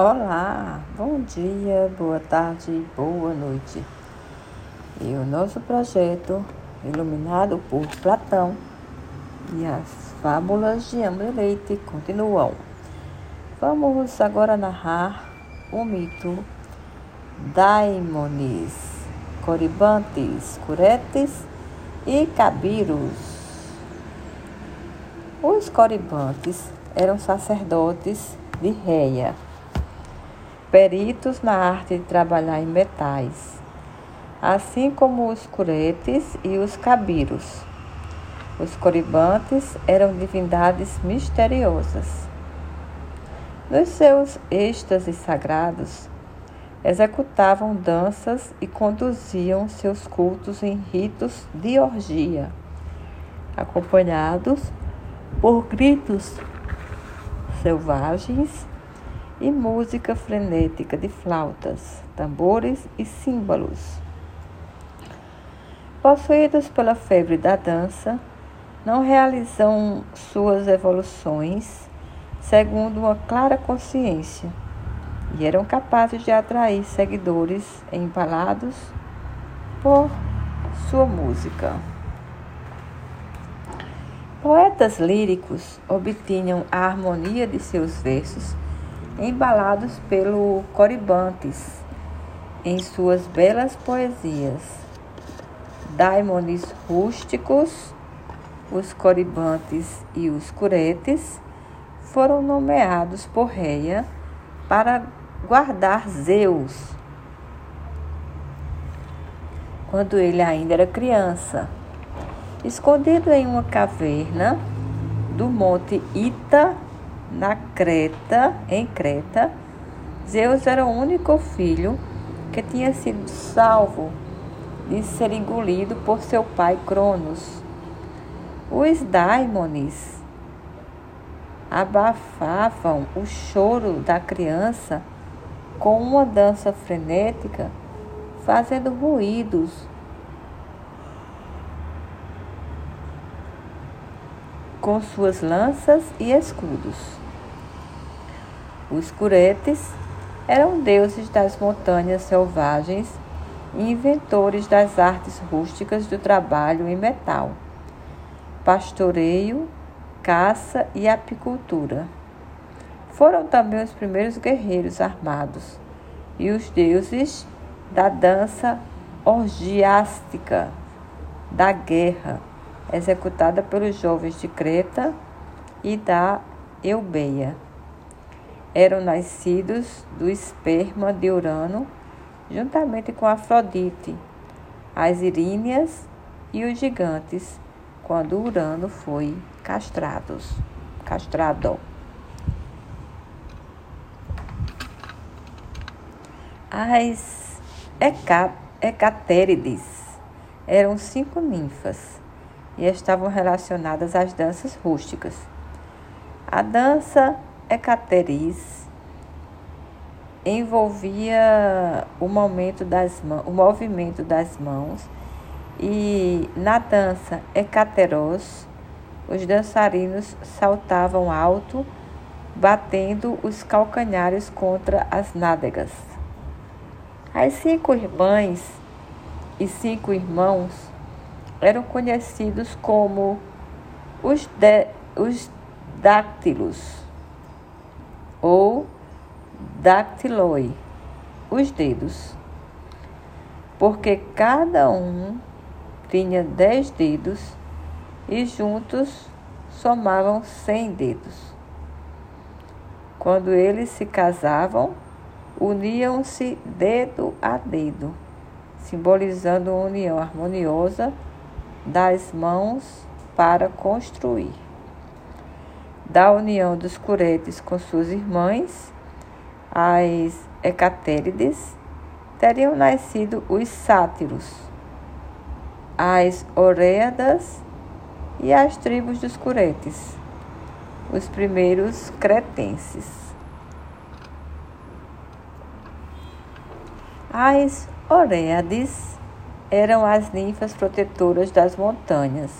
Olá, bom dia, boa tarde, boa noite. E o nosso projeto, iluminado por Platão e as fábulas de Amor Leite, continuam. Vamos agora narrar o mito Daimones, Coribantes, Curetes e Cabiros. Os Coribantes eram sacerdotes de Reia peritos na arte de trabalhar em metais, assim como os curetes e os cabiros. Os coribantes eram divindades misteriosas. Nos seus êxtases sagrados, executavam danças e conduziam seus cultos em ritos de orgia, acompanhados por gritos selvagens e música frenética de flautas, tambores e símbolos. Possuídos pela febre da dança, não realizam suas evoluções segundo uma clara consciência e eram capazes de atrair seguidores embalados por sua música. Poetas líricos obtinham a harmonia de seus versos embalados pelo Coribantes em suas belas poesias. Daimones rústicos, os Coribantes e os Curetes foram nomeados por Reia para guardar Zeus, quando ele ainda era criança. Escondido em uma caverna do monte Ita, na Creta, em Creta, Zeus era o único filho que tinha sido salvo de ser engolido por seu pai Cronos. Os daimones abafavam o choro da criança com uma dança frenética, fazendo ruídos com suas lanças e escudos. Os curetes eram deuses das montanhas selvagens e inventores das artes rústicas do trabalho em metal, pastoreio, caça e apicultura. Foram também os primeiros guerreiros armados e os deuses da dança orgiástica, da guerra, executada pelos jovens de Creta e da Eubeia. Eram nascidos do esperma de Urano, juntamente com Afrodite, as Iríneas e os gigantes, quando Urano foi castrados, castrado. As Hecatérides eram cinco ninfas e estavam relacionadas às danças rústicas. A dança hecateris envolvia o, momento das o movimento das mãos e na dança hecateros os dançarinos saltavam alto, batendo os calcanhares contra as nádegas. As cinco irmãs e cinco irmãos eram conhecidos como os, de, os dáctilos ou dactiloi, os dedos, porque cada um tinha dez dedos e juntos somavam cem dedos. Quando eles se casavam, uniam-se dedo a dedo, simbolizando uma união harmoniosa das mãos para construir. Da união dos curetes com suas irmãs, as hecatérides, teriam nascido os sátiros, as oréadas e as tribos dos curetes, os primeiros cretenses. As oréades eram as ninfas protetoras das montanhas,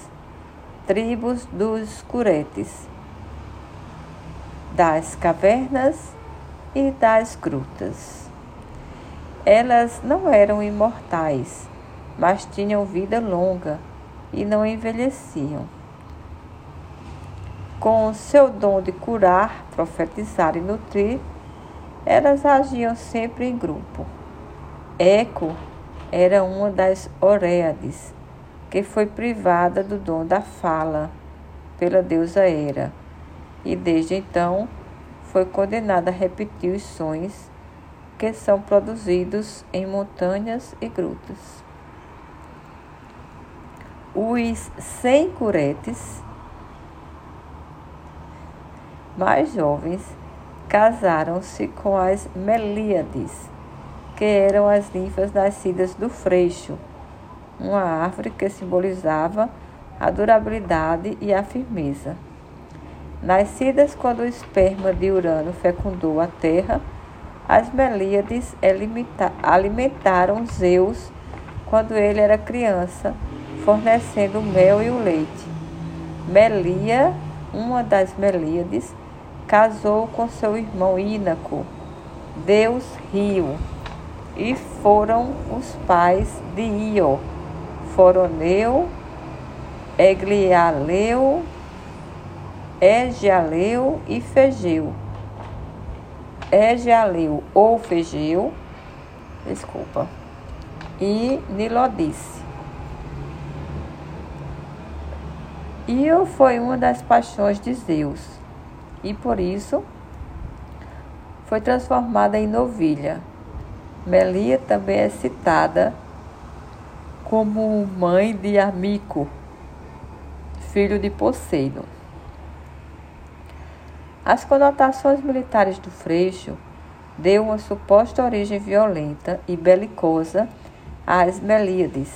tribos dos curetes, das cavernas e das grutas. Elas não eram imortais, mas tinham vida longa e não envelheciam. Com seu dom de curar, profetizar e nutrir, elas agiam sempre em grupo. Eco era uma das Oréades, que foi privada do dom da fala pela deusa Hera, e desde então foi condenada a repetir os sons que são produzidos em montanhas e grutas. Os cem curetes mais jovens casaram-se com as Melíades, que eram as ninfas nascidas do freixo, uma árvore que simbolizava a durabilidade e a firmeza. Nascidas quando o esperma de Urano fecundou a Terra, as Melíades alimentaram Zeus quando ele era criança, fornecendo o mel e o leite. Melia, uma das Melíades, casou com seu irmão Ínaco, Deus Rio e foram os pais de Io, Foroneu, Eglialeu, Egialeu e Fegeu. Egialeu ou Fegeu, desculpa, e Nilodice. Io foi uma das paixões de Zeus e por isso foi transformada em novilha. Melia também é citada como mãe de Amico, filho de Poseidon. As conotações militares do Freixo deu uma suposta origem violenta e belicosa às Melíades,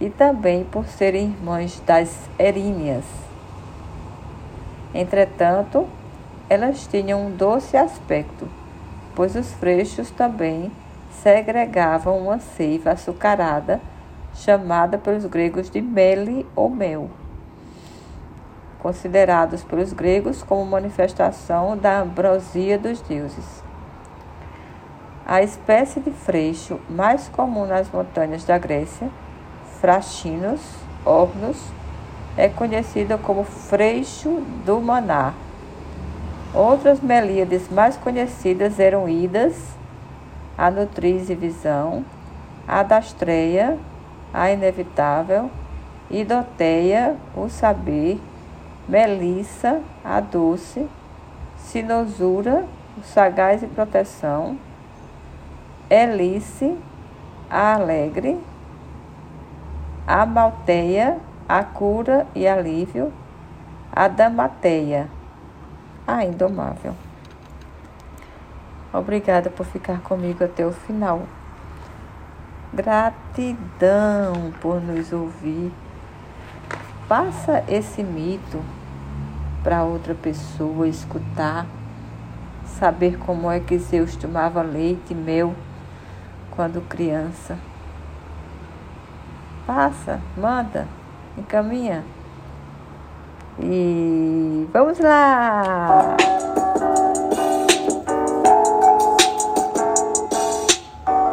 e também por serem irmãs das Eríneas. Entretanto, elas tinham um doce aspecto, pois os freixos também segregavam uma seiva açucarada, chamada pelos gregos de mele ou mel, considerados pelos gregos como manifestação da ambrosia dos deuses. A espécie de freixo mais comum nas montanhas da Grécia, Frachinos ornos, é conhecida como freixo do maná. Outras melíades mais conhecidas eram Idas, a nutriz e visão, a dastreia, a inevitável, idoteia, o saber, melissa, a doce, sinosura, o sagaz e proteção, Elice, a alegre, a malteia, a cura e alívio, a damateia, a indomável. Obrigada por ficar comigo até o final. Gratidão por nos ouvir. Passa esse mito para outra pessoa escutar, saber como é que Zeus tomava leite e mel quando criança. Passa, manda, encaminha. E vamos lá!